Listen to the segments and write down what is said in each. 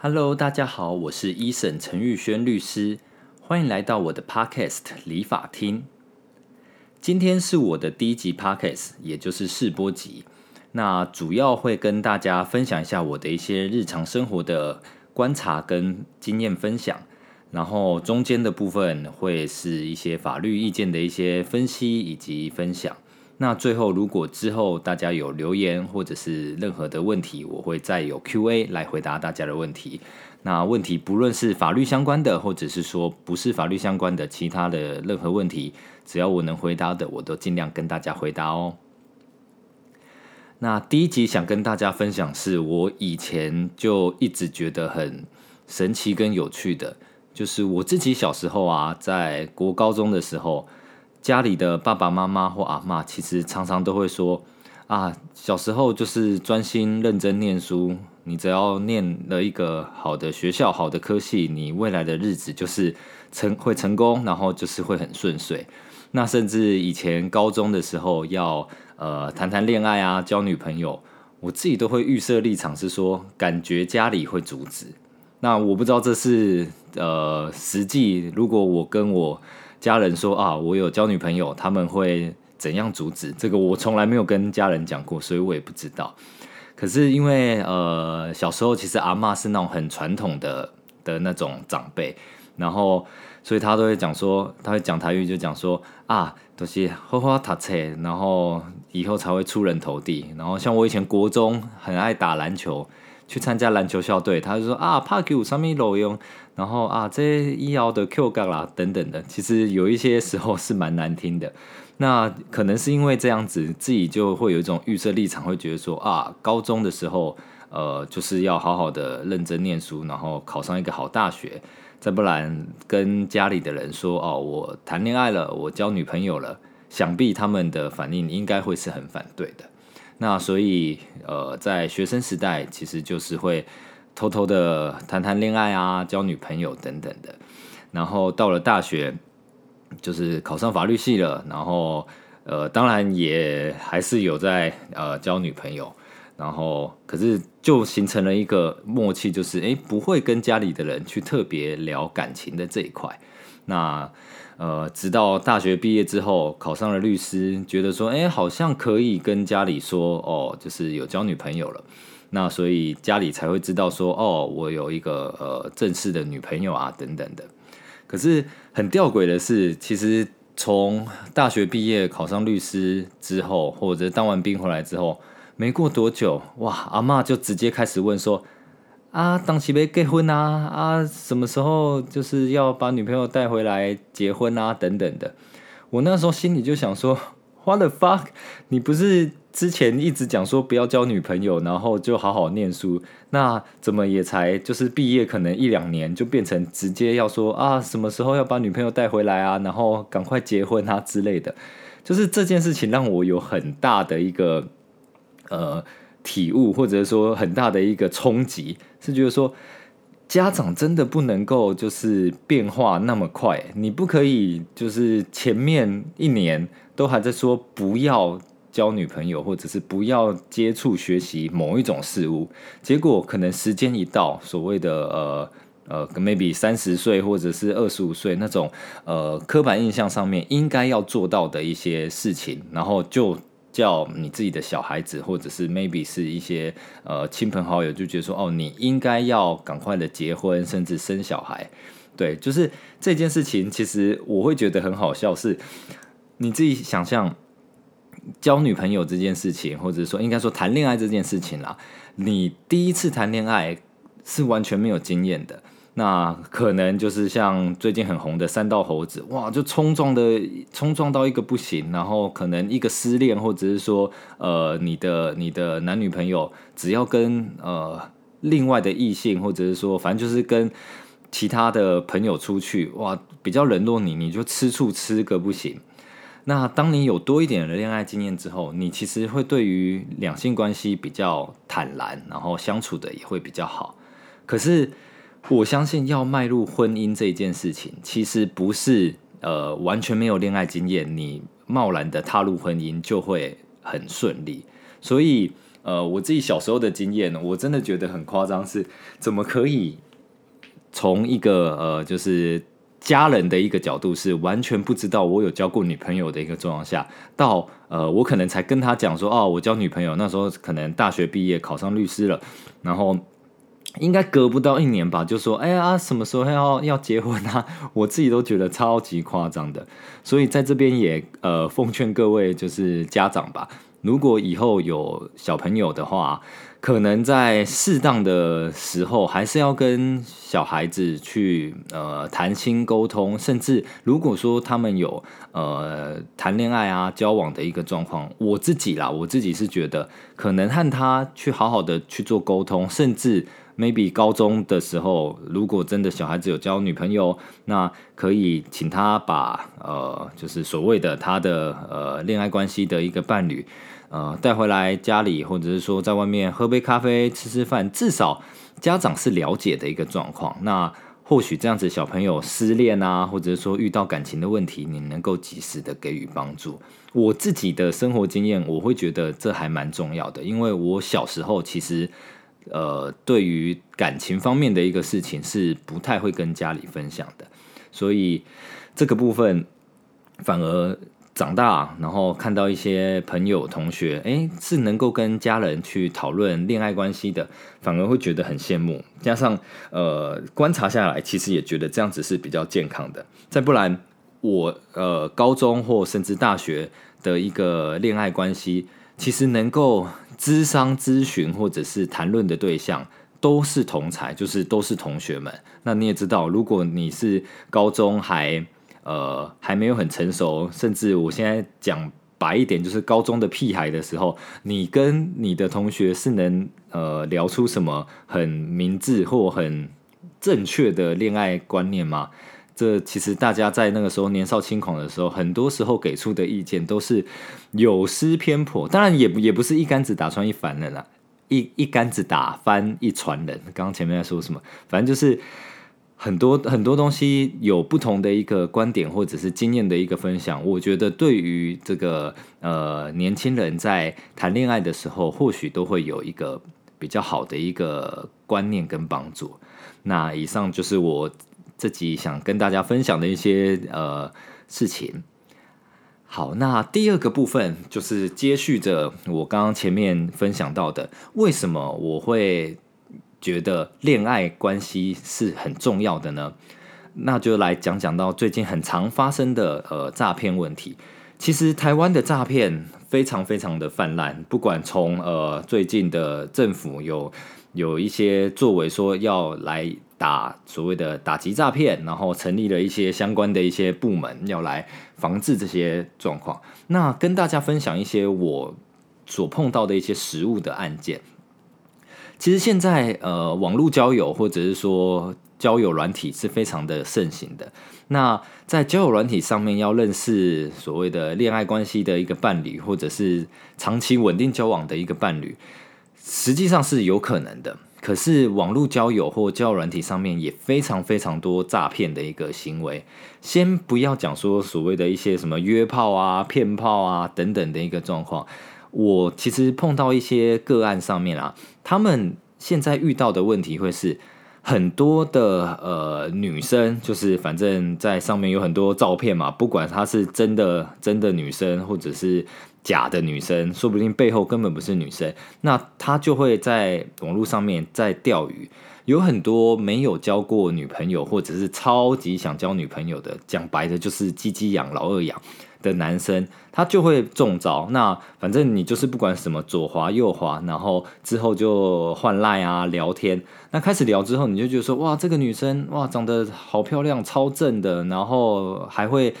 Hello，大家好，我是一审陈玉轩律师，欢迎来到我的 Podcast 理法厅。今天是我的第一集 Podcast，也就是试播集。那主要会跟大家分享一下我的一些日常生活的观察跟经验分享，然后中间的部分会是一些法律意见的一些分析以及分享。那最后，如果之后大家有留言或者是任何的问题，我会再有 Q&A 来回答大家的问题。那问题不论是法律相关的，或者是说不是法律相关的其他的任何问题，只要我能回答的，我都尽量跟大家回答哦。那第一集想跟大家分享，是我以前就一直觉得很神奇跟有趣的，就是我自己小时候啊，在国高中的时候。家里的爸爸妈妈或阿妈，其实常常都会说：“啊，小时候就是专心认真念书，你只要念了一个好的学校、好的科系，你未来的日子就是成会成功，然后就是会很顺遂。那甚至以前高中的时候要呃谈谈恋爱啊，交女朋友，我自己都会预设立场是说，感觉家里会阻止。那我不知道这是呃实际，如果我跟我。家人说啊，我有交女朋友，他们会怎样阻止？这个我从来没有跟家人讲过，所以我也不知道。可是因为呃小时候其实阿妈是那种很传统的的那种长辈，然后所以他都会讲说，他会讲台语就讲说啊，都是花花塔车，然后以后才会出人头地。然后像我以前国中很爱打篮球。去参加篮球校队，他就说啊，怕给我上面裸用，然后啊，这医疗的 Q 杠啦等等的，其实有一些时候是蛮难听的。那可能是因为这样子，自己就会有一种预设立场，会觉得说啊，高中的时候，呃，就是要好好的认真念书，然后考上一个好大学，再不然跟家里的人说哦，我谈恋爱了，我交女朋友了，想必他们的反应应该会是很反对的。那所以，呃，在学生时代，其实就是会偷偷的谈谈恋爱啊，交女朋友等等的。然后到了大学，就是考上法律系了，然后呃，当然也还是有在呃交女朋友。然后可是就形成了一个默契，就是哎，不会跟家里的人去特别聊感情的这一块。那呃，直到大学毕业之后，考上了律师，觉得说，哎，好像可以跟家里说，哦，就是有交女朋友了。那所以家里才会知道说，哦，我有一个呃正式的女朋友啊，等等的。可是很吊诡的是，其实从大学毕业考上律师之后，或者当完兵回来之后，没过多久，哇，阿妈就直接开始问说。啊，当时要结婚啊啊，什么时候就是要把女朋友带回来结婚啊？等等的。我那时候心里就想说，What the fuck？你不是之前一直讲说不要交女朋友，然后就好好念书？那怎么也才就是毕业可能一两年，就变成直接要说啊，什么时候要把女朋友带回来啊？然后赶快结婚啊之类的。就是这件事情让我有很大的一个呃。体悟，或者说很大的一个冲击，是觉得说家长真的不能够就是变化那么快，你不可以就是前面一年都还在说不要交女朋友，或者是不要接触学习某一种事物，结果可能时间一到，所谓的呃呃，maybe 三十岁或者是二十五岁那种呃刻板印象上面应该要做到的一些事情，然后就。叫你自己的小孩子，或者是 maybe 是一些呃亲朋好友，就觉得说哦，你应该要赶快的结婚，甚至生小孩。对，就是这件事情，其实我会觉得很好笑。是你自己想象交女朋友这件事情，或者说应该说谈恋爱这件事情啦，你第一次谈恋爱是完全没有经验的。那可能就是像最近很红的三道猴子，哇，就冲撞的冲撞到一个不行，然后可能一个失恋，或者是说，呃，你的你的男女朋友只要跟呃另外的异性，或者是说，反正就是跟其他的朋友出去，哇，比较冷落你，你就吃醋吃个不行。那当你有多一点的恋爱经验之后，你其实会对于两性关系比较坦然，然后相处的也会比较好。可是。我相信要迈入婚姻这件事情，其实不是呃完全没有恋爱经验，你贸然的踏入婚姻就会很顺利。所以呃，我自己小时候的经验，我真的觉得很夸张，是怎么可以从一个呃，就是家人的一个角度，是完全不知道我有交过女朋友的一个状况下，到呃，我可能才跟他讲说，哦，我交女朋友，那时候可能大学毕业考上律师了，然后。应该隔不到一年吧，就说哎呀，什么时候要要结婚啊？我自己都觉得超级夸张的，所以在这边也呃奉劝各位就是家长吧，如果以后有小朋友的话，可能在适当的时候还是要跟小孩子去呃谈心沟通，甚至如果说他们有呃谈恋爱啊交往的一个状况，我自己啦，我自己是觉得可能和他去好好的去做沟通，甚至。Maybe 高中的时候，如果真的小孩子有交女朋友，那可以请他把呃，就是所谓的他的呃恋爱关系的一个伴侣，呃带回来家里，或者是说在外面喝杯咖啡、吃吃饭，至少家长是了解的一个状况。那或许这样子小朋友失恋啊，或者说遇到感情的问题，你能够及时的给予帮助。我自己的生活经验，我会觉得这还蛮重要的，因为我小时候其实。呃，对于感情方面的一个事情是不太会跟家里分享的，所以这个部分反而长大，然后看到一些朋友同学，哎，是能够跟家人去讨论恋爱关系的，反而会觉得很羡慕。加上呃，观察下来，其实也觉得这样子是比较健康的。再不然，我呃，高中或甚至大学的一个恋爱关系，其实能够。咨商咨询或者是谈论的对象都是同才，就是都是同学们。那你也知道，如果你是高中还呃还没有很成熟，甚至我现在讲白一点，就是高中的屁孩的时候，你跟你的同学是能呃聊出什么很明智或很正确的恋爱观念吗？这其实大家在那个时候年少轻狂的时候，很多时候给出的意见都是有失偏颇。当然，也也不是一竿子打穿一凡人啦，一一竿子打翻一船人。刚刚前面在说什么？反正就是很多很多东西有不同的一个观点或者是经验的一个分享。我觉得对于这个呃年轻人在谈恋爱的时候，或许都会有一个比较好的一个观念跟帮助。那以上就是我。自己想跟大家分享的一些呃事情。好，那第二个部分就是接续着我刚刚前面分享到的，为什么我会觉得恋爱关系是很重要的呢？那就来讲讲到最近很常发生的呃诈骗问题。其实台湾的诈骗非常非常的泛滥，不管从呃最近的政府有有一些作为说要来。打所谓的打击诈骗，然后成立了一些相关的一些部门，要来防治这些状况。那跟大家分享一些我所碰到的一些实物的案件。其实现在呃，网络交友或者是说交友软体是非常的盛行的。那在交友软体上面要认识所谓的恋爱关系的一个伴侣，或者是长期稳定交往的一个伴侣，实际上是有可能的。可是网络交友或交友软体上面也非常非常多诈骗的一个行为。先不要讲说所谓的一些什么约炮啊、骗炮啊等等的一个状况，我其实碰到一些个案上面啊，他们现在遇到的问题会是很多的呃女生，就是反正在上面有很多照片嘛，不管她是真的真的女生或者是。假的女生，说不定背后根本不是女生，那她就会在网络上面在钓鱼。有很多没有交过女朋友，或者是超级想交女朋友的，讲白的就是鸡鸡养、老二养的男生，他就会中招。那反正你就是不管什么左滑右滑，然后之后就换赖啊聊天。那开始聊之后，你就觉得说哇，这个女生哇长得好漂亮，超正的，然后还会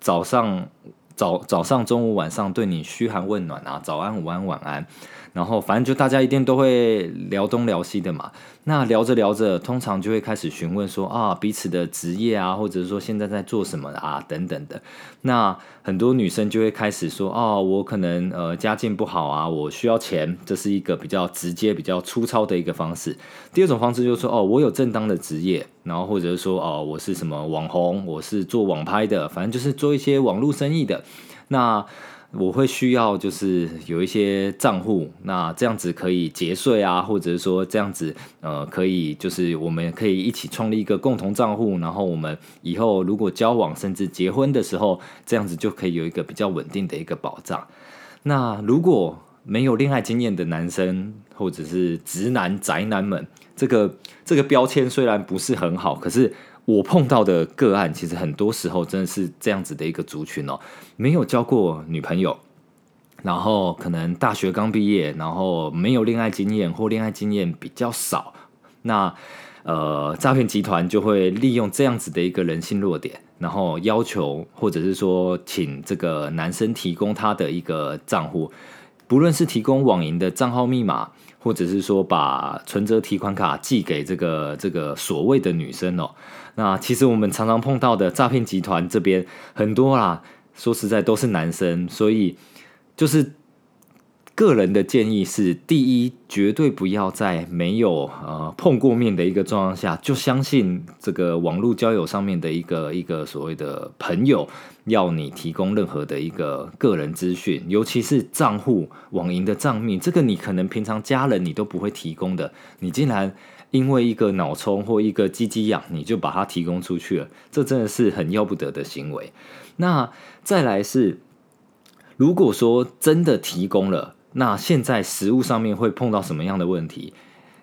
早上。早早上、中午、晚上对你嘘寒问暖啊，早安、午安、晚安，然后反正就大家一定都会聊东聊西的嘛。那聊着聊着，通常就会开始询问说啊，彼此的职业啊，或者是说现在在做什么啊，等等的。那很多女生就会开始说哦，我可能呃家境不好啊，我需要钱，这是一个比较直接、比较粗糙的一个方式。第二种方式就是说哦，我有正当的职业，然后或者是说哦，我是什么网红，我是做网拍的，反正就是做一些网络生意的。那我会需要就是有一些账户，那这样子可以节税啊，或者是说这样子呃可以就是我们可以一起创立一个共同账户，然后我们以后如果交往甚至结婚的时候，这样子就可以有一个比较稳定的一个保障。那如果没有恋爱经验的男生或者是直男宅男们，这个这个标签虽然不是很好，可是。我碰到的个案，其实很多时候真的是这样子的一个族群哦，没有交过女朋友，然后可能大学刚毕业，然后没有恋爱经验或恋爱经验比较少，那呃，诈骗集团就会利用这样子的一个人性弱点，然后要求或者是说请这个男生提供他的一个账户，不论是提供网银的账号密码。或者是说把存折提款卡寄给这个这个所谓的女生哦，那其实我们常常碰到的诈骗集团这边很多啦，说实在都是男生，所以就是。个人的建议是：第一，绝对不要在没有呃碰过面的一个状况下，就相信这个网络交友上面的一个一个所谓的朋友要你提供任何的一个个人资讯，尤其是账户、网银的账密，这个你可能平常家人你都不会提供的，你竟然因为一个脑充或一个鸡鸡痒，你就把它提供出去了，这真的是很要不得的行为。那再来是，如果说真的提供了。那现在食物上面会碰到什么样的问题？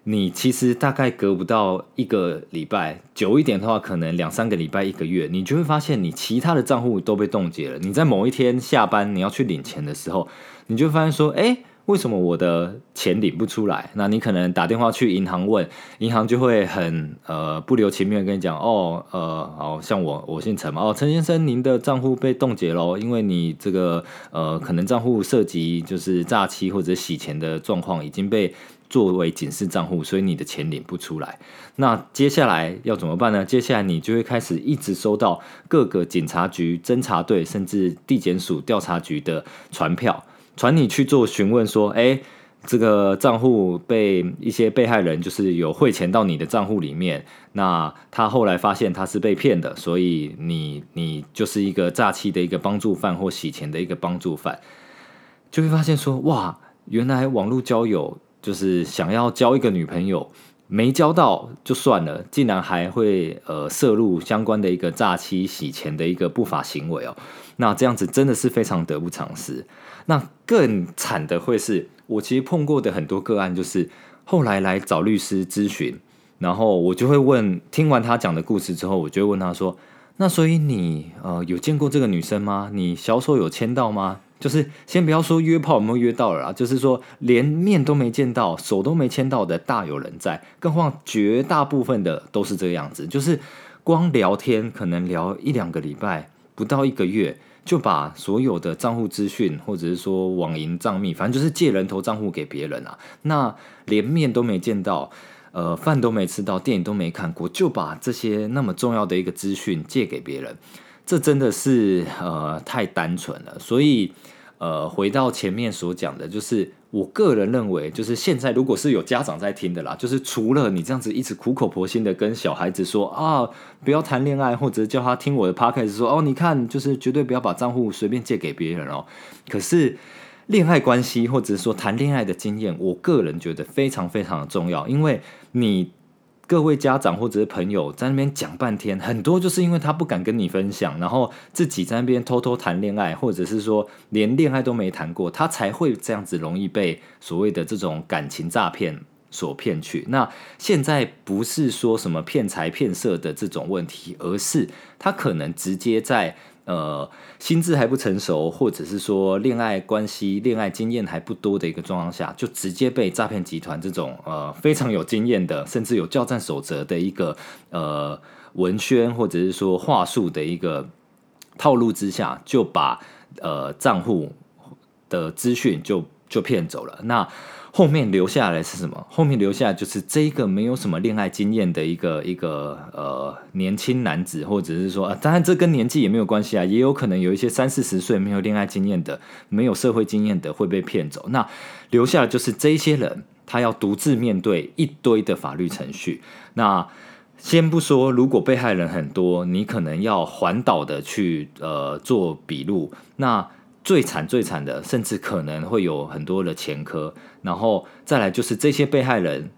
你其实大概隔不到一个礼拜，久一点的话，可能两三个礼拜、一个月，你就会发现你其他的账户都被冻结了。你在某一天下班你要去领钱的时候，你就发现说，哎。为什么我的钱领不出来？那你可能打电话去银行问，银行就会很呃不留情面跟你讲，哦呃，好像我我姓陈嘛，哦陈先生，您的账户被冻结喽，因为你这个呃可能账户涉及就是诈欺或者洗钱的状况，已经被作为警示账户，所以你的钱领不出来。那接下来要怎么办呢？接下来你就会开始一直收到各个警察局、侦查队甚至地检署调查局的传票。传你去做询问，说，哎，这个账户被一些被害人就是有汇钱到你的账户里面，那他后来发现他是被骗的，所以你你就是一个诈欺的一个帮助犯或洗钱的一个帮助犯，就会发现说，哇，原来网络交友就是想要交一个女朋友。没交到就算了，竟然还会呃涉入相关的一个诈欺洗钱的一个不法行为哦，那这样子真的是非常得不偿失。那更惨的会是我其实碰过的很多个案，就是后来来找律师咨询，然后我就会问，听完他讲的故事之后，我就会问他说：“那所以你呃有见过这个女生吗？你小手有牵到吗？”就是先不要说约炮有没有约到了啊，就是说连面都没见到，手都没牵到的大有人在，更何况绝大部分的都是这个样子，就是光聊天可能聊一两个礼拜，不到一个月就把所有的账户资讯或者是说网银账密，反正就是借人头账户给别人啊，那连面都没见到，呃，饭都没吃到，电影都没看过，就把这些那么重要的一个资讯借给别人。这真的是呃太单纯了，所以呃回到前面所讲的，就是我个人认为，就是现在如果是有家长在听的啦，就是除了你这样子一直苦口婆心的跟小孩子说啊不要谈恋爱，或者叫他听我的 p o c a s t 说哦你看就是绝对不要把账户随便借给别人哦。可是恋爱关系或者是说谈恋爱的经验，我个人觉得非常非常的重要，因为你。各位家长或者是朋友在那边讲半天，很多就是因为他不敢跟你分享，然后自己在那边偷偷谈恋爱，或者是说连恋爱都没谈过，他才会这样子容易被所谓的这种感情诈骗所骗去。那现在不是说什么骗财骗色的这种问题，而是他可能直接在。呃，心智还不成熟，或者是说恋爱关系、恋爱经验还不多的一个状况下，就直接被诈骗集团这种呃非常有经验的，甚至有交战守则的一个呃文宣或者是说话术的一个套路之下，就把呃账户的资讯就就骗走了。那后面留下来是什么？后面留下来就是这个没有什么恋爱经验的一个一个呃年轻男子，或者是说，当然这跟年纪也没有关系啊，也有可能有一些三四十岁没有恋爱经验的、没有社会经验的会被骗走。那留下的就是这些人，他要独自面对一堆的法律程序。那先不说，如果被害人很多，你可能要环岛的去呃做笔录。那最惨最惨的，甚至可能会有很多的前科，然后再来就是这些被害人，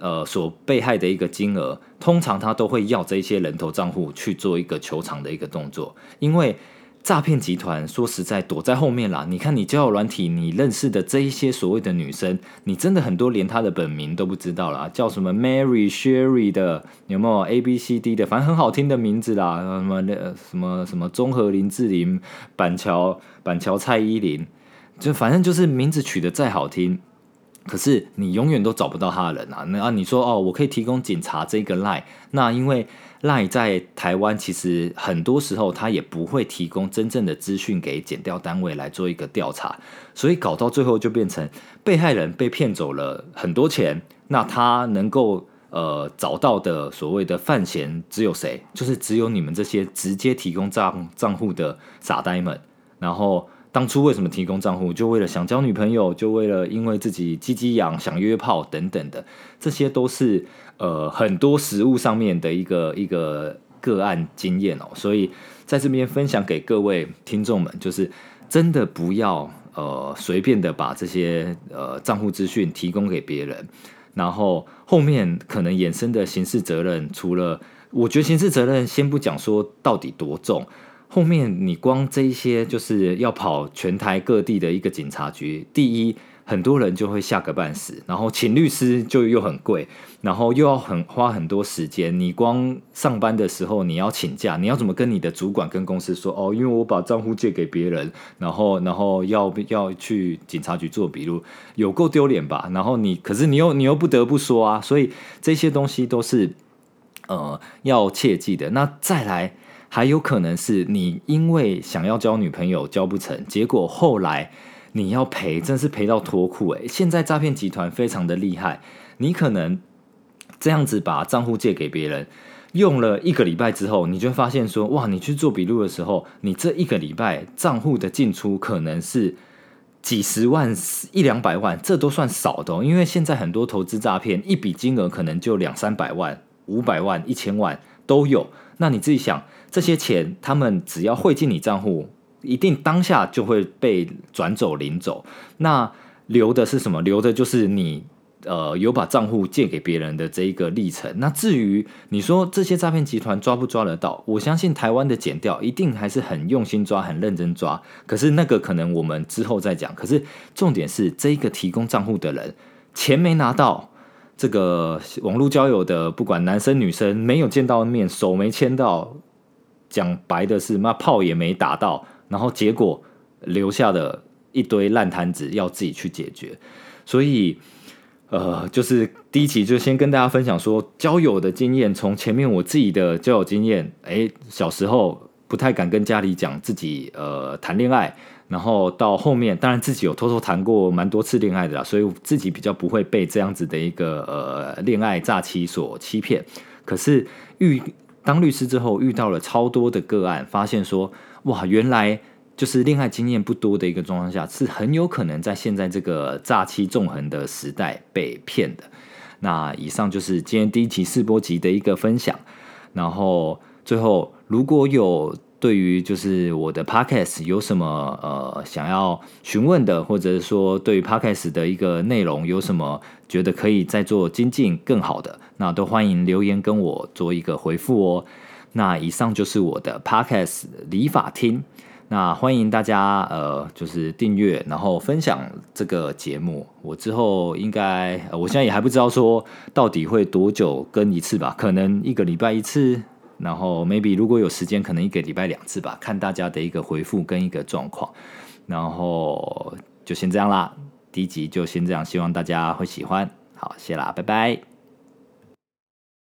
呃，所被害的一个金额，通常他都会要这些人头账户去做一个求偿的一个动作，因为。诈骗集团说实在躲在后面啦。你看你交友软体，你认识的这一些所谓的女生，你真的很多连她的本名都不知道啦，叫什么 Mary、Sherry 的，有没有 A、B、C、D 的，反正很好听的名字啦，什么那什么什么综合林志玲、板桥板桥蔡依林，就反正就是名字取得再好听，可是你永远都找不到他的人啊。那啊，你说哦，我可以提供警察这个赖那因为。赖在台湾，其实很多时候他也不会提供真正的资讯给检调单位来做一个调查，所以搞到最后就变成被害人被骗走了很多钱，那他能够呃找到的所谓的犯嫌只有谁？就是只有你们这些直接提供账账户的傻呆们，然后。当初为什么提供账户？就为了想交女朋友，就为了因为自己鸡鸡痒想约炮等等的，这些都是呃很多实物上面的一个 一个个案经验哦。所以在这边分享给各位听众们，就是真的不要呃随便的把这些呃账户资讯提供给别人，然后后面可能衍生的刑事责任，除了我觉得刑事责任先不讲说到底多重。后面你光这一些就是要跑全台各地的一个警察局，第一很多人就会吓个半死，然后请律师就又很贵，然后又要很花很多时间。你光上班的时候你要请假，你要怎么跟你的主管跟公司说？哦，因为我把账户借给别人，然后然后要要去警察局做笔录，有够丢脸吧？然后你可是你又你又不得不说啊，所以这些东西都是呃要切记的。那再来。还有可能是你因为想要交女朋友交不成，结果后来你要赔，真是赔到脱裤诶，现在诈骗集团非常的厉害，你可能这样子把账户借给别人，用了一个礼拜之后，你就发现说，哇，你去做笔录的时候，你这一个礼拜账户的进出可能是几十万、一两百万，这都算少的，因为现在很多投资诈骗，一笔金额可能就两三百万、五百万、一千万都有，那你自己想。这些钱，他们只要汇进你账户，一定当下就会被转走领走。那留的是什么？留的就是你呃有把账户借给别人的这一个历程。那至于你说这些诈骗集团抓不抓得到，我相信台湾的检调一定还是很用心抓、很认真抓。可是那个可能我们之后再讲。可是重点是这一个提供账户的人钱没拿到，这个网络交友的不管男生女生没有见到面，手没牵到。讲白的是，妈炮也没打到，然后结果留下的一堆烂摊子要自己去解决，所以呃，就是第一期就先跟大家分享说交友的经验，从前面我自己的交友经验，哎，小时候不太敢跟家里讲自己呃谈恋爱，然后到后面当然自己有偷偷谈过蛮多次恋爱的啦，所以自己比较不会被这样子的一个呃恋爱诈欺所欺骗，可是遇。当律师之后，遇到了超多的个案，发现说，哇，原来就是恋爱经验不多的一个状况下，是很有可能在现在这个诈欺纵横的时代被骗的。那以上就是今天第一期试播集的一个分享。然后最后，如果有对于就是我的 podcast 有什么呃想要询问的，或者是说对于 podcast 的一个内容有什么觉得可以再做精进更好的。那都欢迎留言跟我做一个回复哦。那以上就是我的 podcast 理法听。那欢迎大家呃，就是订阅，然后分享这个节目。我之后应该，我现在也还不知道说到底会多久更一次吧，可能一个礼拜一次，然后 maybe 如果有时间，可能一个礼拜两次吧，看大家的一个回复跟一个状况。然后就先这样啦，第一集就先这样，希望大家会喜欢。好，谢啦，拜拜。